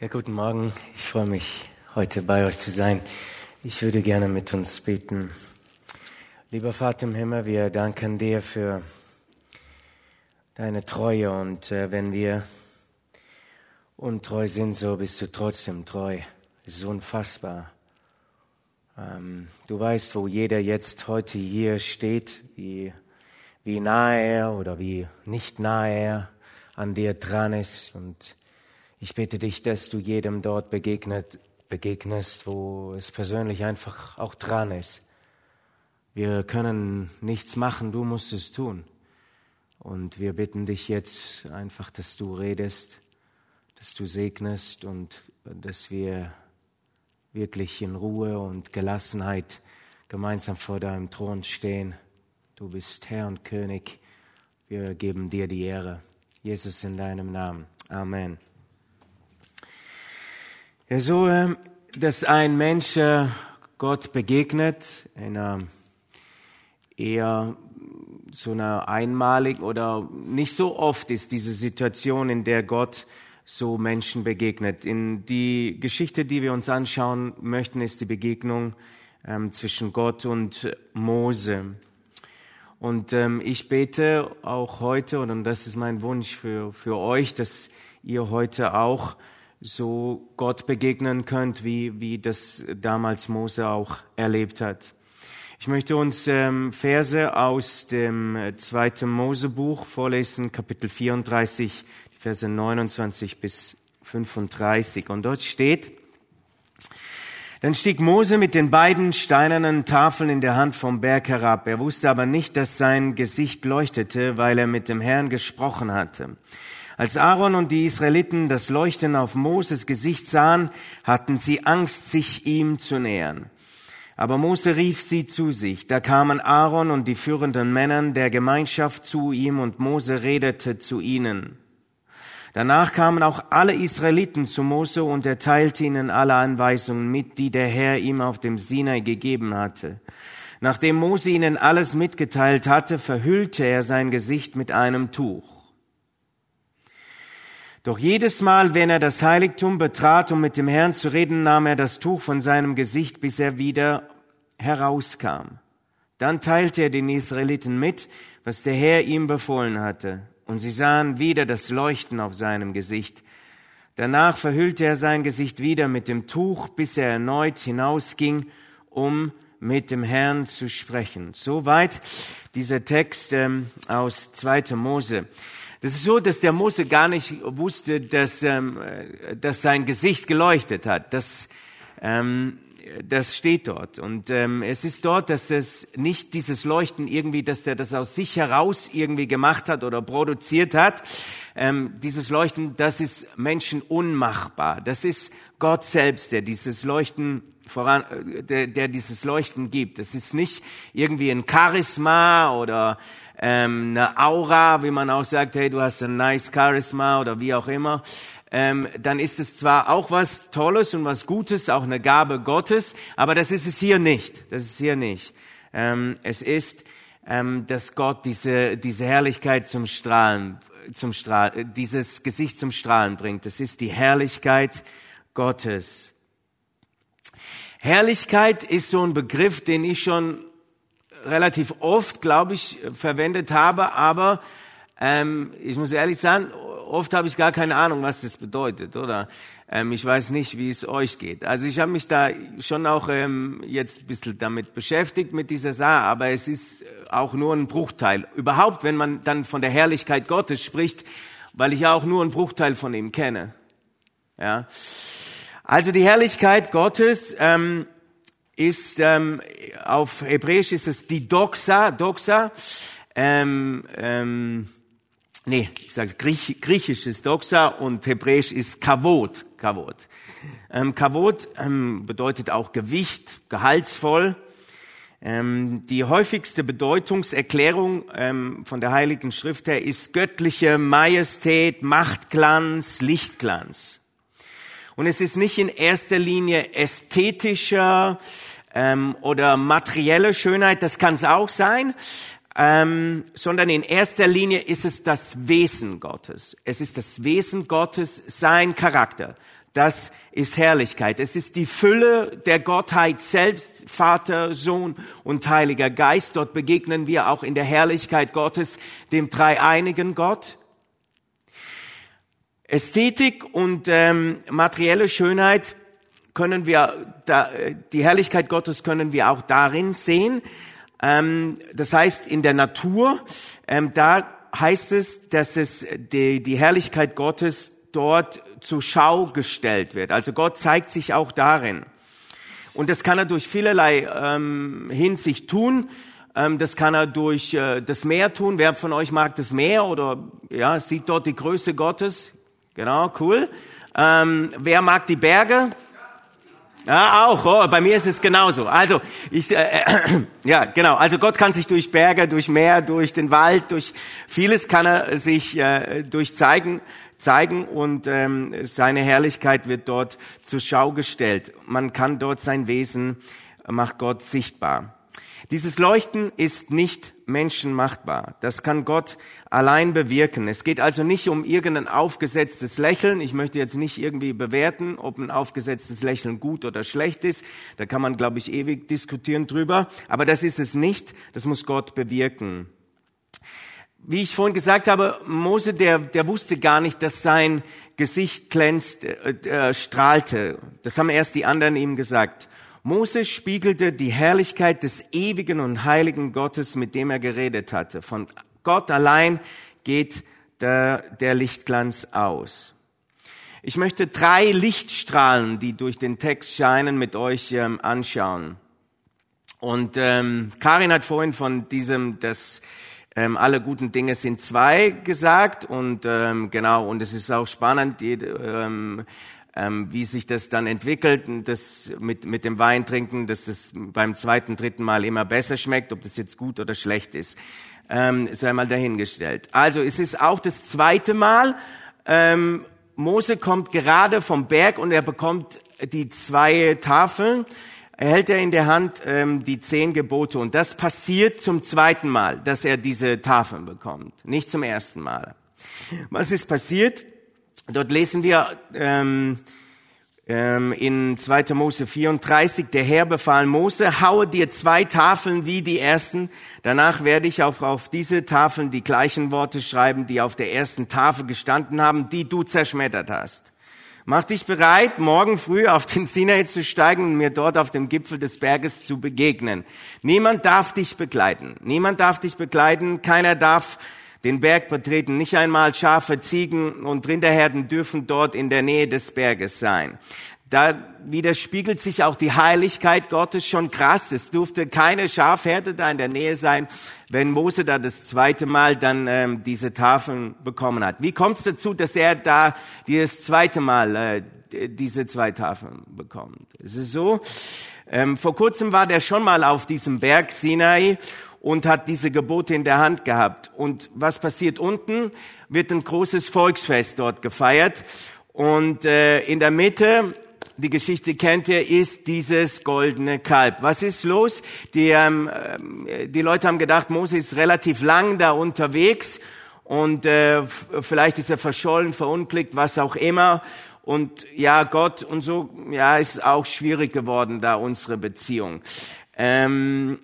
Ja, guten Morgen. Ich freue mich, heute bei euch zu sein. Ich würde gerne mit uns beten. Lieber Vater im Himmel, wir danken dir für deine Treue und äh, wenn wir untreu sind, so bist du trotzdem treu. Es ist unfassbar. Ähm, du weißt, wo jeder jetzt heute hier steht, wie, wie nahe er oder wie nicht nahe er an dir dran ist und ich bitte dich, dass du jedem dort begegnet, begegnest, wo es persönlich einfach auch dran ist. Wir können nichts machen, du musst es tun. Und wir bitten dich jetzt einfach, dass du redest, dass du segnest und dass wir wirklich in Ruhe und Gelassenheit gemeinsam vor deinem Thron stehen. Du bist Herr und König. Wir geben dir die Ehre. Jesus in deinem Namen. Amen. Ja, so, ähm, dass ein Mensch äh, Gott begegnet, einer eher so einer einmaligen oder nicht so oft ist diese Situation, in der Gott so Menschen begegnet. In die Geschichte, die wir uns anschauen möchten, ist die Begegnung ähm, zwischen Gott und Mose. Und ähm, ich bete auch heute, und das ist mein Wunsch für, für euch, dass ihr heute auch so Gott begegnen könnt, wie, wie das damals Mose auch erlebt hat. Ich möchte uns ähm, Verse aus dem äh, zweiten Mosebuch vorlesen, Kapitel 34, Verse 29 bis 35. Und dort steht, dann stieg Mose mit den beiden steinernen Tafeln in der Hand vom Berg herab. Er wusste aber nicht, dass sein Gesicht leuchtete, weil er mit dem Herrn gesprochen hatte. Als Aaron und die Israeliten das Leuchten auf Moses Gesicht sahen, hatten sie Angst, sich ihm zu nähern. Aber Mose rief sie zu sich. Da kamen Aaron und die führenden Männern der Gemeinschaft zu ihm und Mose redete zu ihnen. Danach kamen auch alle Israeliten zu Mose und er teilte ihnen alle Anweisungen mit, die der Herr ihm auf dem Sinai gegeben hatte. Nachdem Mose ihnen alles mitgeteilt hatte, verhüllte er sein Gesicht mit einem Tuch. Doch jedes Mal, wenn er das Heiligtum betrat, um mit dem Herrn zu reden, nahm er das Tuch von seinem Gesicht, bis er wieder herauskam. Dann teilte er den Israeliten mit, was der Herr ihm befohlen hatte. Und sie sahen wieder das Leuchten auf seinem Gesicht. Danach verhüllte er sein Gesicht wieder mit dem Tuch, bis er erneut hinausging, um mit dem Herrn zu sprechen. Soweit dieser Text ähm, aus 2. Mose. Das ist so, dass der Mose gar nicht wusste, dass, ähm, dass sein Gesicht geleuchtet hat. Das, ähm, das steht dort. Und ähm, es ist dort, dass es nicht dieses Leuchten irgendwie, dass der das aus sich heraus irgendwie gemacht hat oder produziert hat. Ähm, dieses Leuchten, das ist Menschen unmachbar. Das ist Gott selbst, der dieses Leuchten voran, der, der dieses Leuchten gibt. Das ist nicht irgendwie ein Charisma oder ähm, eine Aura, wie man auch sagt, hey, du hast ein nice Charisma oder wie auch immer, ähm, dann ist es zwar auch was Tolles und was Gutes, auch eine Gabe Gottes, aber das ist es hier nicht. Das ist hier nicht. Ähm, es ist, ähm, dass Gott diese, diese Herrlichkeit zum Strahlen, zum Strahl, dieses Gesicht zum Strahlen bringt. Das ist die Herrlichkeit Gottes. Herrlichkeit ist so ein Begriff, den ich schon relativ oft, glaube ich, verwendet habe, aber ähm, ich muss ehrlich sagen, oft habe ich gar keine Ahnung, was das bedeutet, oder? Ähm, ich weiß nicht, wie es euch geht. Also ich habe mich da schon auch ähm, jetzt ein bisschen damit beschäftigt, mit dieser Sache, aber es ist auch nur ein Bruchteil. Überhaupt, wenn man dann von der Herrlichkeit Gottes spricht, weil ich ja auch nur einen Bruchteil von ihm kenne. Ja. Also die Herrlichkeit Gottes, ähm, ist ähm, auf Hebräisch ist es die Doxa, Doxa. Ähm, ähm, nee, ich sage Griech, Griechisch ist Doxa und Hebräisch ist Kavod, Kavod. Ähm, Kavod ähm, bedeutet auch Gewicht, gehaltsvoll. Ähm, die häufigste Bedeutungserklärung ähm, von der Heiligen Schrift her ist göttliche Majestät, Machtglanz, Lichtglanz. Und es ist nicht in erster Linie ästhetischer ähm, oder materielle Schönheit, das kann es auch sein, ähm, sondern in erster Linie ist es das Wesen Gottes. Es ist das Wesen Gottes, sein Charakter. Das ist Herrlichkeit. Es ist die Fülle der Gottheit selbst, Vater, Sohn und Heiliger Geist. Dort begegnen wir auch in der Herrlichkeit Gottes, dem dreieinigen Gott. Ästhetik und ähm, materielle Schönheit können wir, da, die Herrlichkeit Gottes können wir auch darin sehen. Ähm, das heißt, in der Natur, ähm, da heißt es, dass es die, die Herrlichkeit Gottes dort zur Schau gestellt wird. Also Gott zeigt sich auch darin. Und das kann er durch vielerlei ähm, Hinsicht tun. Ähm, das kann er durch äh, das Meer tun. Wer von euch mag das Meer oder ja, sieht dort die Größe Gottes? Genau, cool. Ähm, wer mag die Berge? Ja, auch. Oh, bei mir ist es genauso. Also, ich, äh, äh, ja, genau. Also Gott kann sich durch Berge, durch Meer, durch den Wald, durch vieles kann er sich äh, durch zeigen, zeigen und ähm, seine Herrlichkeit wird dort zur Schau gestellt. Man kann dort sein Wesen, macht Gott sichtbar. Dieses Leuchten ist nicht menschenmachtbar. Das kann Gott allein bewirken. Es geht also nicht um irgendein aufgesetztes Lächeln. Ich möchte jetzt nicht irgendwie bewerten, ob ein aufgesetztes Lächeln gut oder schlecht ist. Da kann man, glaube ich, ewig diskutieren drüber. Aber das ist es nicht. Das muss Gott bewirken. Wie ich vorhin gesagt habe, Mose, der, der wusste gar nicht, dass sein Gesicht glänzt, äh, äh, strahlte. Das haben erst die anderen ihm gesagt. Mose spiegelte die Herrlichkeit des ewigen und heiligen Gottes, mit dem er geredet hatte. Von Gott allein geht der, der Lichtglanz aus. Ich möchte drei Lichtstrahlen, die durch den Text scheinen, mit euch ähm, anschauen. Und ähm, Karin hat vorhin von diesem, das ähm, alle guten Dinge sind zwei gesagt und ähm, genau und es ist auch spannend, die, ähm, ähm, wie sich das dann entwickelt, das mit, mit dem Wein trinken, dass das beim zweiten, dritten Mal immer besser schmeckt, ob das jetzt gut oder schlecht ist, ähm, sei mal dahingestellt. Also es ist auch das zweite Mal, ähm, Mose kommt gerade vom Berg und er bekommt die zwei Tafeln, er hält er in der Hand ähm, die zehn Gebote und das passiert zum zweiten Mal, dass er diese Tafeln bekommt, nicht zum ersten Mal. Was ist passiert? Dort lesen wir ähm, ähm, in 2. Mose 34, der Herr befahl Mose, haue dir zwei Tafeln wie die ersten, danach werde ich auch auf diese Tafeln die gleichen Worte schreiben, die auf der ersten Tafel gestanden haben, die du zerschmettert hast. Mach dich bereit, morgen früh auf den Sinai zu steigen und mir dort auf dem Gipfel des Berges zu begegnen. Niemand darf dich begleiten. Niemand darf dich begleiten. Keiner darf den Berg betreten. Nicht einmal Schafe, Ziegen und Rinderherden dürfen dort in der Nähe des Berges sein. Da widerspiegelt sich auch die Heiligkeit Gottes schon krass. Es durfte keine Schafherde da in der Nähe sein, wenn Mose da das zweite Mal dann ähm, diese Tafeln bekommen hat. Wie kommt es dazu, dass er da das zweite Mal äh, diese zwei Tafeln bekommt? Es ist so, ähm, vor kurzem war der schon mal auf diesem Berg Sinai und hat diese Gebote in der Hand gehabt. Und was passiert unten? Wird ein großes Volksfest dort gefeiert. Und äh, in der Mitte, die Geschichte kennt ihr, ist dieses goldene Kalb. Was ist los? Die, ähm, äh, die Leute haben gedacht, Mose ist relativ lang da unterwegs und äh, vielleicht ist er verschollen, verunglückt, was auch immer. Und ja, Gott und so, ja, ist auch schwierig geworden da unsere Beziehung. Ähm,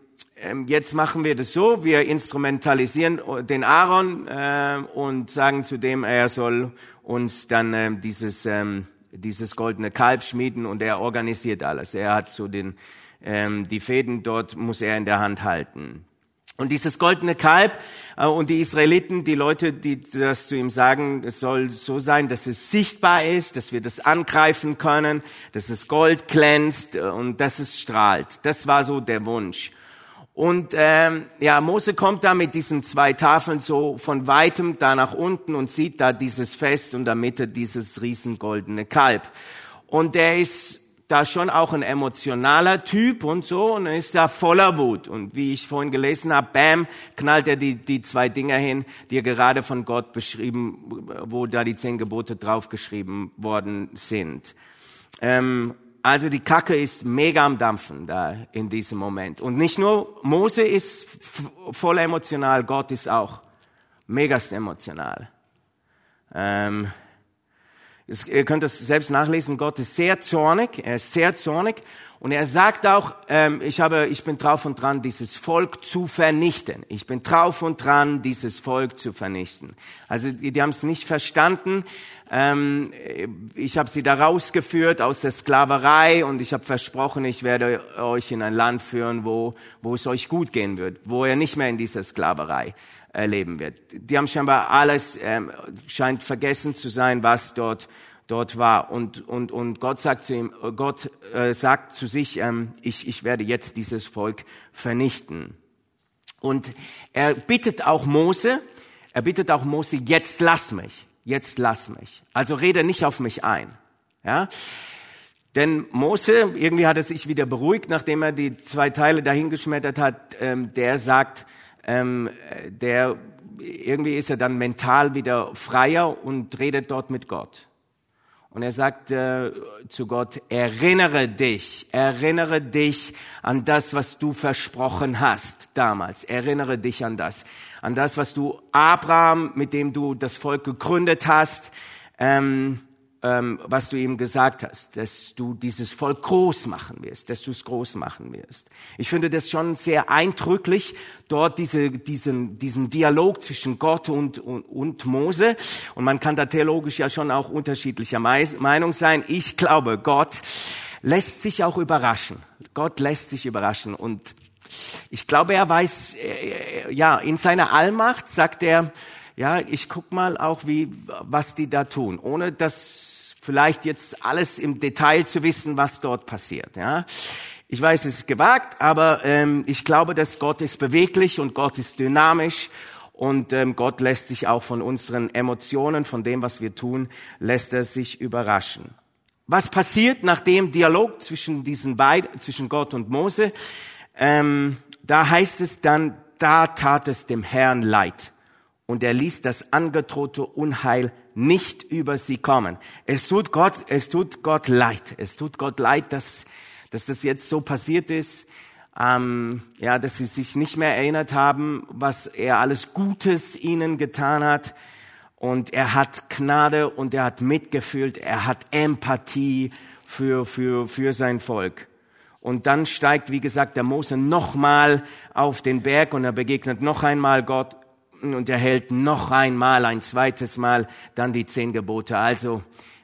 jetzt machen wir das so, wir instrumentalisieren den Aaron äh, und sagen zu dem, er soll uns dann äh, dieses, ähm, dieses goldene Kalb schmieden und er organisiert alles. Er hat so den, ähm, die Fäden dort, muss er in der Hand halten. Und dieses goldene Kalb äh, und die Israeliten, die Leute, die das zu ihm sagen, es soll so sein, dass es sichtbar ist, dass wir das angreifen können, dass es Gold glänzt äh, und dass es strahlt. Das war so der Wunsch. Und ähm, ja, Mose kommt da mit diesen zwei Tafeln so von weitem da nach unten und sieht da dieses Fest und in der Mitte dieses riesengoldene Kalb. Und der ist da schon auch ein emotionaler Typ und so und ist da voller Wut. Und wie ich vorhin gelesen habe, bam, knallt er die, die zwei Dinger hin, die er gerade von Gott beschrieben, wo da die zehn Gebote draufgeschrieben worden sind. Ähm, also die Kacke ist mega am Dampfen da in diesem Moment. Und nicht nur Mose ist voll emotional, Gott ist auch mega emotional. Ähm, Ihr könnt das selbst nachlesen. Gott ist sehr zornig. Er ist sehr zornig. Und er sagt auch, ähm, ich, habe, ich bin drauf und dran, dieses Volk zu vernichten. Ich bin drauf und dran, dieses Volk zu vernichten. Also die, die haben es nicht verstanden. Ähm, ich habe sie da rausgeführt aus der Sklaverei und ich habe versprochen, ich werde euch in ein Land führen, wo, wo es euch gut gehen wird, wo ihr nicht mehr in dieser Sklaverei erleben wird. Die haben scheinbar alles, ähm, scheint vergessen zu sein, was dort dort war. Und, und, und Gott sagt zu ihm, Gott äh, sagt zu sich, ähm, ich, ich werde jetzt dieses Volk vernichten. Und er bittet auch Mose, er bittet auch Mose, jetzt lass mich, jetzt lass mich. Also rede nicht auf mich ein. Ja? Denn Mose, irgendwie hat er sich wieder beruhigt, nachdem er die zwei Teile dahingeschmettert hat, ähm, der sagt, ähm, der, irgendwie ist er dann mental wieder freier und redet dort mit Gott. Und er sagt äh, zu Gott, erinnere dich, erinnere dich an das, was du versprochen hast damals. Erinnere dich an das. An das, was du Abraham, mit dem du das Volk gegründet hast, ähm, ähm, was du ihm gesagt hast, dass du dieses Volk groß machen wirst, dass du es groß machen wirst. Ich finde das schon sehr eindrücklich, dort diese, diesen, diesen Dialog zwischen Gott und, und, und Mose. Und man kann da theologisch ja schon auch unterschiedlicher Meinung sein. Ich glaube, Gott lässt sich auch überraschen. Gott lässt sich überraschen. Und ich glaube, er weiß, ja, in seiner Allmacht sagt er, ja, ich guck mal auch, wie, was die da tun, ohne dass vielleicht jetzt alles im Detail zu wissen, was dort passiert. Ja, ich weiß, es ist gewagt, aber ähm, ich glaube, dass Gott ist beweglich und Gott ist dynamisch und ähm, Gott lässt sich auch von unseren Emotionen, von dem, was wir tun, lässt er sich überraschen. Was passiert nach dem Dialog zwischen diesen beiden, zwischen Gott und Mose? Ähm, da heißt es dann, da tat es dem Herrn leid und er ließ das angedrohte Unheil nicht über sie kommen. Es tut Gott, es tut Gott leid. Es tut Gott leid, dass, dass das jetzt so passiert ist. Ähm, ja, dass sie sich nicht mehr erinnert haben, was er alles Gutes ihnen getan hat. Und er hat Gnade und er hat mitgefühlt, er hat Empathie für, für, für sein Volk. Und dann steigt, wie gesagt, der Mose nochmal auf den Berg und er begegnet noch einmal Gott und er hält noch einmal, ein zweites Mal, dann die zehn Gebote. Also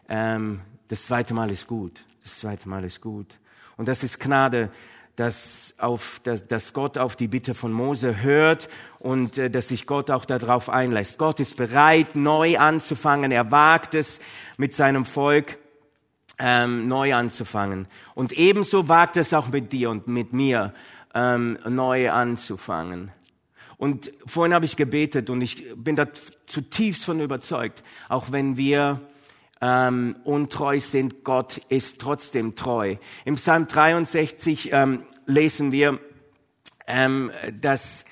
ähm, das zweite Mal ist gut. Das zweite Mal ist gut. Und das ist Gnade, dass, auf, dass, dass Gott auf die Bitte von Mose hört und äh, dass sich Gott auch darauf einlässt. Gott ist bereit, neu anzufangen. Er wagt es mit seinem Volk ähm, neu anzufangen. Und ebenso wagt es auch mit dir und mit mir ähm, neu anzufangen. Und vorhin habe ich gebetet und ich bin da zutiefst von überzeugt, auch wenn wir ähm, untreu sind, Gott ist trotzdem treu. Im Psalm 63 ähm, lesen wir, ähm, dass,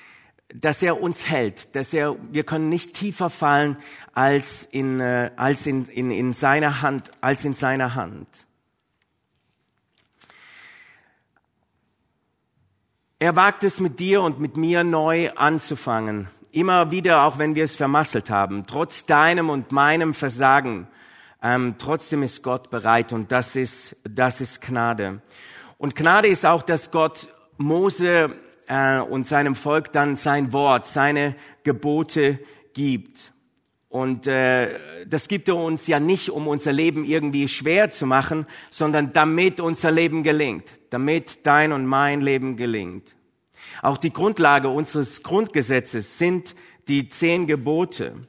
dass er uns hält, dass er, wir können nicht tiefer fallen als in, äh, als in, in, in seiner Hand, als in seiner Hand. Er wagt es mit dir und mit mir neu anzufangen. Immer wieder, auch wenn wir es vermasselt haben. Trotz deinem und meinem Versagen. Ähm, trotzdem ist Gott bereit und das ist, das ist Gnade. Und Gnade ist auch, dass Gott Mose äh, und seinem Volk dann sein Wort, seine Gebote gibt. Und äh, das gibt er uns ja nicht, um unser Leben irgendwie schwer zu machen, sondern damit unser Leben gelingt damit dein und mein Leben gelingt. Auch die Grundlage unseres Grundgesetzes sind die zehn Gebote.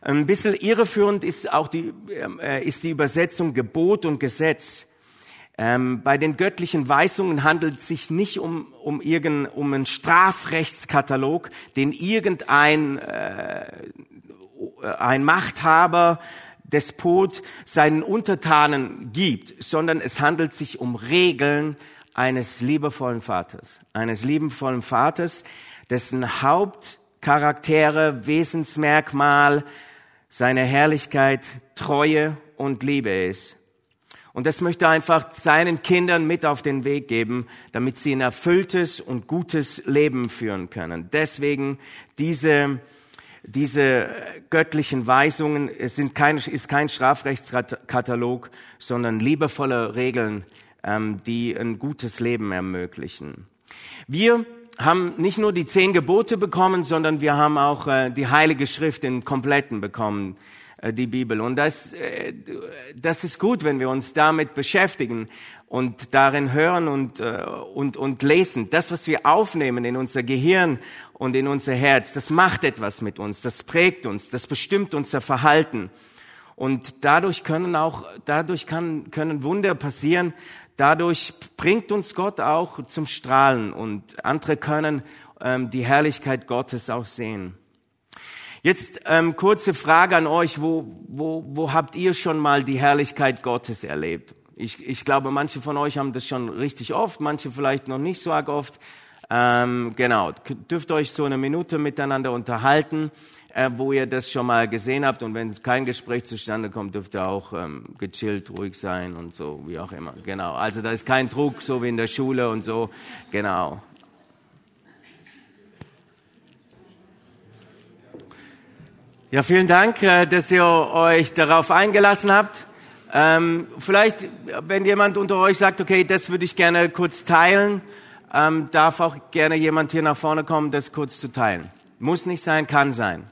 Ein bisschen irreführend ist auch die, äh, ist die Übersetzung Gebot und Gesetz. Ähm, bei den göttlichen Weisungen handelt es sich nicht um, um, irgend, um einen Strafrechtskatalog, den irgendein äh, ein Machthaber Despot seinen Untertanen gibt, sondern es handelt sich um Regeln eines liebevollen Vaters, eines liebevollen Vaters, dessen Hauptcharaktere, Wesensmerkmal seine Herrlichkeit, Treue und Liebe ist. Und das möchte er einfach seinen Kindern mit auf den Weg geben, damit sie ein erfülltes und gutes Leben führen können. Deswegen diese diese göttlichen Weisungen, es sind kein, ist kein Strafrechtskatalog, sondern liebevolle Regeln, ähm, die ein gutes Leben ermöglichen. Wir haben nicht nur die zehn Gebote bekommen, sondern wir haben auch äh, die Heilige Schrift in kompletten bekommen, äh, die Bibel. Und das, äh, das ist gut, wenn wir uns damit beschäftigen und darin hören und, äh, und, und lesen. Das, was wir aufnehmen in unser Gehirn und in unser Herz, das macht etwas mit uns, das prägt uns, das bestimmt unser Verhalten. Und dadurch können auch, dadurch kann, können Wunder passieren. Dadurch bringt uns Gott auch zum Strahlen und andere können ähm, die Herrlichkeit Gottes auch sehen. Jetzt ähm, kurze Frage an euch, wo, wo, wo habt ihr schon mal die Herrlichkeit Gottes erlebt? Ich, ich glaube, manche von euch haben das schon richtig oft, manche vielleicht noch nicht so arg oft. Ähm, genau, dürft euch so eine Minute miteinander unterhalten, äh, wo ihr das schon mal gesehen habt. Und wenn kein Gespräch zustande kommt, dürft ihr auch ähm, gechillt, ruhig sein und so, wie auch immer. Genau, also da ist kein Druck, so wie in der Schule und so. Genau, Ja, vielen Dank, äh, dass ihr euch darauf eingelassen habt. Ähm, vielleicht, wenn jemand unter euch sagt, okay, das würde ich gerne kurz teilen, ähm, darf auch gerne jemand hier nach vorne kommen, das kurz zu teilen. Muss nicht sein, kann sein.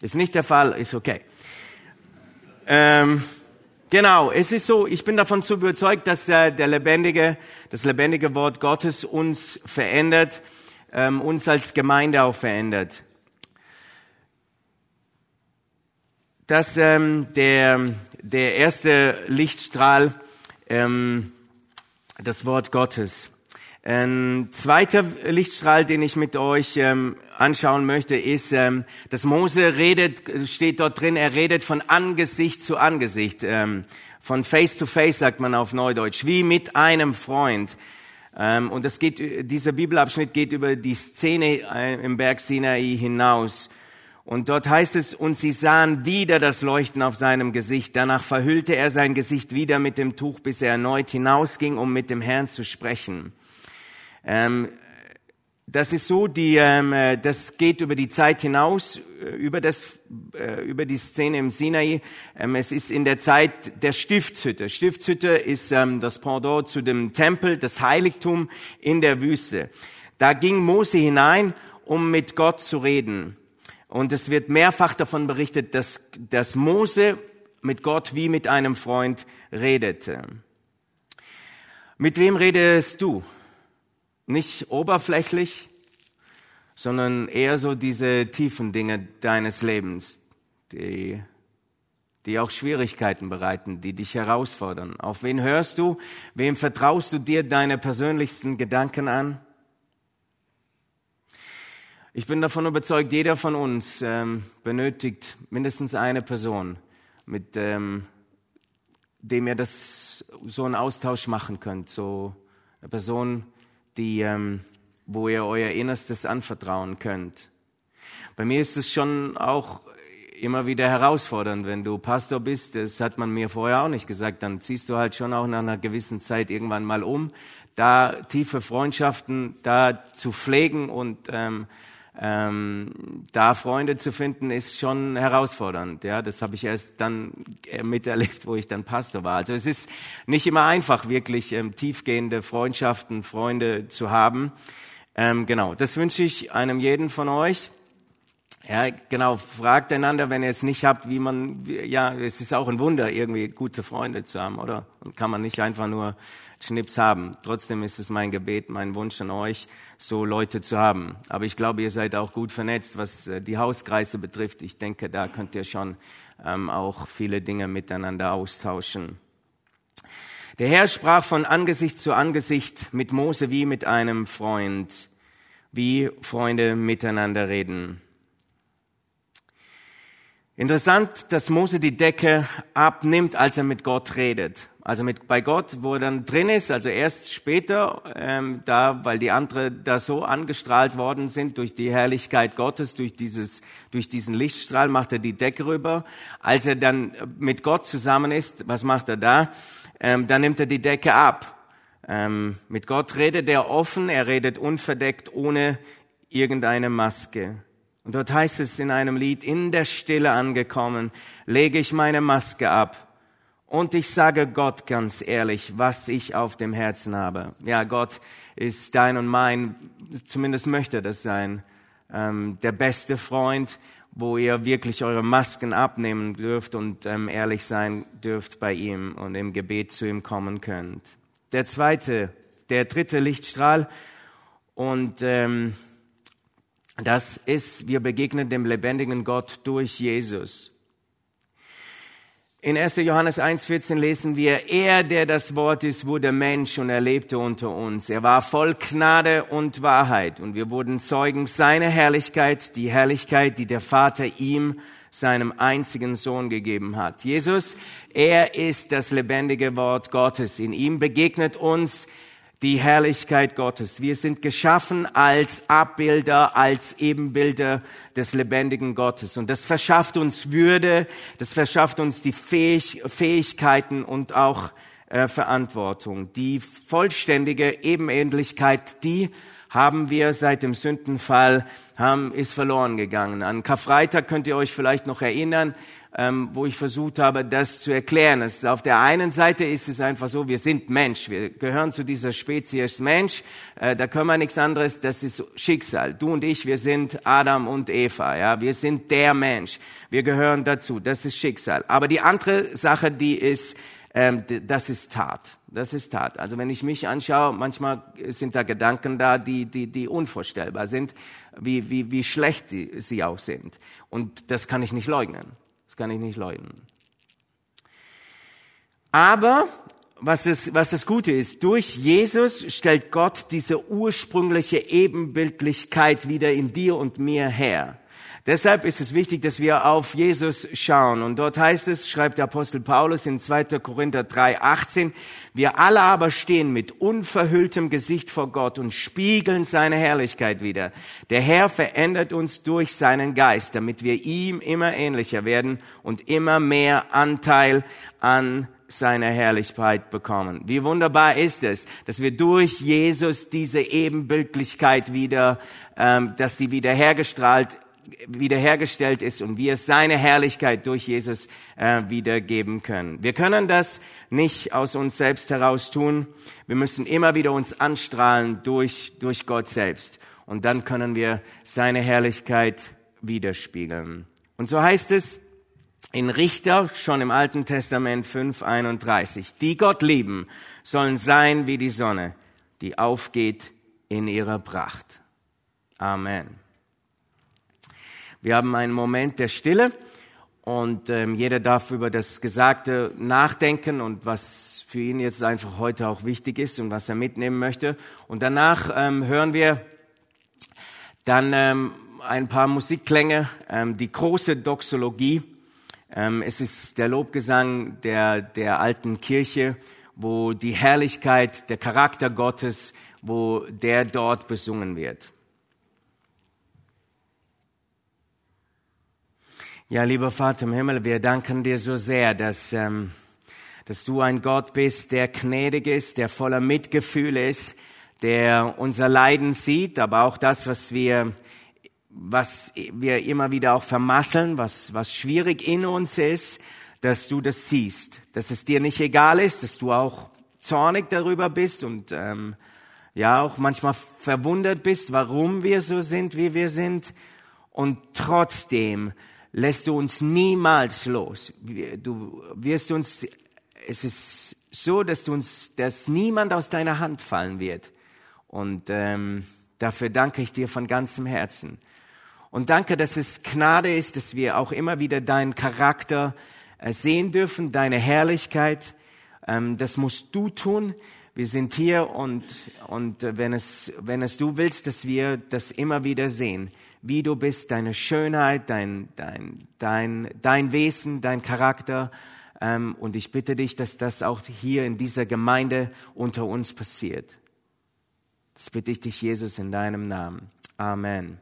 Ist nicht der Fall, ist okay. Ähm, genau, es ist so, ich bin davon zu überzeugt, dass äh, der lebendige, das lebendige Wort Gottes uns verändert, ähm, uns als Gemeinde auch verändert. dass ähm, der, der erste Lichtstrahl, ähm, das Wort Gottes. Ein zweiter Lichtstrahl, den ich mit euch ähm, anschauen möchte, ist, ähm, dass Mose redet, steht dort drin, er redet von Angesicht zu Angesicht, ähm, von Face to Face sagt man auf Neudeutsch, wie mit einem Freund. Ähm, und das geht, dieser Bibelabschnitt geht über die Szene äh, im Berg Sinai hinaus. Und dort heißt es, und sie sahen wieder das Leuchten auf seinem Gesicht. Danach verhüllte er sein Gesicht wieder mit dem Tuch, bis er erneut hinausging, um mit dem Herrn zu sprechen. Ähm, das ist so, die, ähm, äh, das geht über die Zeit hinaus, äh, über, das, äh, über die Szene im Sinai. Ähm, es ist in der Zeit der Stiftshütte. Stiftshütte ist ähm, das Pendant zu dem Tempel, das Heiligtum in der Wüste. Da ging Mose hinein, um mit Gott zu reden. Und es wird mehrfach davon berichtet, dass, dass Mose mit Gott wie mit einem Freund redete. Mit wem redest du? Nicht oberflächlich, sondern eher so diese tiefen Dinge deines Lebens, die, die auch Schwierigkeiten bereiten, die dich herausfordern. Auf wen hörst du? Wem vertraust du dir deine persönlichsten Gedanken an? Ich bin davon überzeugt, jeder von uns ähm, benötigt mindestens eine Person, mit ähm, dem ihr das so einen Austausch machen könnt, so eine Person, die, ähm, wo ihr euer Innerstes anvertrauen könnt. Bei mir ist es schon auch immer wieder herausfordernd, wenn du Pastor bist. Das hat man mir vorher auch nicht gesagt. Dann ziehst du halt schon auch nach einer gewissen Zeit irgendwann mal um, da tiefe Freundschaften da zu pflegen und ähm, ähm, da Freunde zu finden, ist schon herausfordernd. Ja, das habe ich erst dann miterlebt, wo ich dann Pastor war. Also es ist nicht immer einfach, wirklich ähm, tiefgehende Freundschaften, Freunde zu haben. Ähm, genau, das wünsche ich einem jeden von euch. Ja, genau, fragt einander, wenn ihr es nicht habt, wie man, ja, es ist auch ein Wunder, irgendwie gute Freunde zu haben, oder? Und kann man nicht einfach nur Schnips haben. Trotzdem ist es mein Gebet, mein Wunsch an euch, so Leute zu haben. Aber ich glaube, ihr seid auch gut vernetzt, was äh, die Hauskreise betrifft. Ich denke, da könnt ihr schon ähm, auch viele Dinge miteinander austauschen. Der Herr sprach von Angesicht zu Angesicht mit Mose wie mit einem Freund, wie Freunde miteinander reden. Interessant, dass Mose die Decke abnimmt, als er mit Gott redet. Also mit bei Gott, wo er dann drin ist, also erst später, ähm, da, weil die anderen da so angestrahlt worden sind durch die Herrlichkeit Gottes, durch dieses, durch diesen Lichtstrahl, macht er die Decke rüber. Als er dann mit Gott zusammen ist, was macht er da? Ähm, dann nimmt er die Decke ab. Ähm, mit Gott redet er offen, er redet unverdeckt, ohne irgendeine Maske. Und dort heißt es in einem Lied, in der Stille angekommen, lege ich meine Maske ab und ich sage Gott ganz ehrlich, was ich auf dem Herzen habe. Ja, Gott ist dein und mein, zumindest möchte das sein, ähm, der beste Freund, wo ihr wirklich eure Masken abnehmen dürft und ähm, ehrlich sein dürft bei ihm und im Gebet zu ihm kommen könnt. Der zweite, der dritte Lichtstrahl und ähm, das ist, wir begegnen dem lebendigen Gott durch Jesus. In 1. Johannes 1.14 lesen wir, er, der das Wort ist, wurde Mensch und er lebte unter uns. Er war voll Gnade und Wahrheit und wir wurden Zeugen seiner Herrlichkeit, die Herrlichkeit, die der Vater ihm, seinem einzigen Sohn gegeben hat. Jesus, er ist das lebendige Wort Gottes. In ihm begegnet uns die Herrlichkeit Gottes. Wir sind geschaffen als Abbilder, als Ebenbilder des lebendigen Gottes. Und das verschafft uns Würde, das verschafft uns die Fähig Fähigkeiten und auch äh, Verantwortung. Die vollständige Ebenähnlichkeit, die haben wir seit dem Sündenfall, haben, ist verloren gegangen. An Karfreitag könnt ihr euch vielleicht noch erinnern, ähm, wo ich versucht habe, das zu erklären. Auf der einen Seite ist es einfach so, wir sind Mensch, wir gehören zu dieser Spezies Mensch, äh, da können wir nichts anderes, das ist Schicksal. Du und ich, wir sind Adam und Eva, ja, wir sind der Mensch, wir gehören dazu, das ist Schicksal. Aber die andere Sache, die ist, ähm, das ist Tat. Das ist Tat. Also wenn ich mich anschaue, manchmal sind da Gedanken da, die, die, die unvorstellbar sind, wie, wie, wie schlecht sie auch sind. Und das kann ich nicht leugnen kann ich nicht leugnen. Aber was das, was das Gute ist, durch Jesus stellt Gott diese ursprüngliche Ebenbildlichkeit wieder in dir und mir her. Deshalb ist es wichtig, dass wir auf Jesus schauen. Und dort heißt es, schreibt der Apostel Paulus in 2. Korinther 3, 18, wir alle aber stehen mit unverhülltem Gesicht vor Gott und spiegeln seine Herrlichkeit wieder. Der Herr verändert uns durch seinen Geist, damit wir ihm immer ähnlicher werden und immer mehr Anteil an seiner Herrlichkeit bekommen. Wie wunderbar ist es, dass wir durch Jesus diese Ebenbildlichkeit wieder, ähm, dass sie wieder hergestrahlt wiederhergestellt ist und wir seine Herrlichkeit durch Jesus äh, wiedergeben können. Wir können das nicht aus uns selbst heraus tun. Wir müssen immer wieder uns anstrahlen durch, durch Gott selbst. Und dann können wir seine Herrlichkeit widerspiegeln. Und so heißt es in Richter schon im Alten Testament 5.31. Die Gott lieben, sollen sein wie die Sonne, die aufgeht in ihrer Pracht. Amen. Wir haben einen Moment der Stille und ähm, jeder darf über das Gesagte nachdenken und was für ihn jetzt einfach heute auch wichtig ist und was er mitnehmen möchte. Und danach ähm, hören wir dann ähm, ein paar Musikklänge, ähm, die große Doxologie. Ähm, es ist der Lobgesang der, der alten Kirche, wo die Herrlichkeit, der Charakter Gottes, wo der dort besungen wird. Ja, lieber Vater im Himmel, wir danken dir so sehr, dass, ähm, dass du ein Gott bist, der gnädig ist, der voller Mitgefühl ist, der unser Leiden sieht, aber auch das, was wir, was wir immer wieder auch vermasseln, was, was schwierig in uns ist, dass du das siehst, dass es dir nicht egal ist, dass du auch zornig darüber bist und ähm, ja auch manchmal verwundert bist, warum wir so sind, wie wir sind. Und trotzdem lässt du uns niemals los. Du wirst uns, es ist so, dass du uns, dass niemand aus deiner Hand fallen wird. Und ähm, dafür danke ich dir von ganzem Herzen. Und danke, dass es Gnade ist, dass wir auch immer wieder deinen Charakter äh, sehen dürfen, deine Herrlichkeit. Ähm, das musst du tun. Wir sind hier und, und äh, wenn, es, wenn es du willst, dass wir das immer wieder sehen wie du bist, deine Schönheit, dein, dein, dein, dein Wesen, dein Charakter. Ähm, und ich bitte dich, dass das auch hier in dieser Gemeinde unter uns passiert. Das bitte ich dich, Jesus, in deinem Namen. Amen.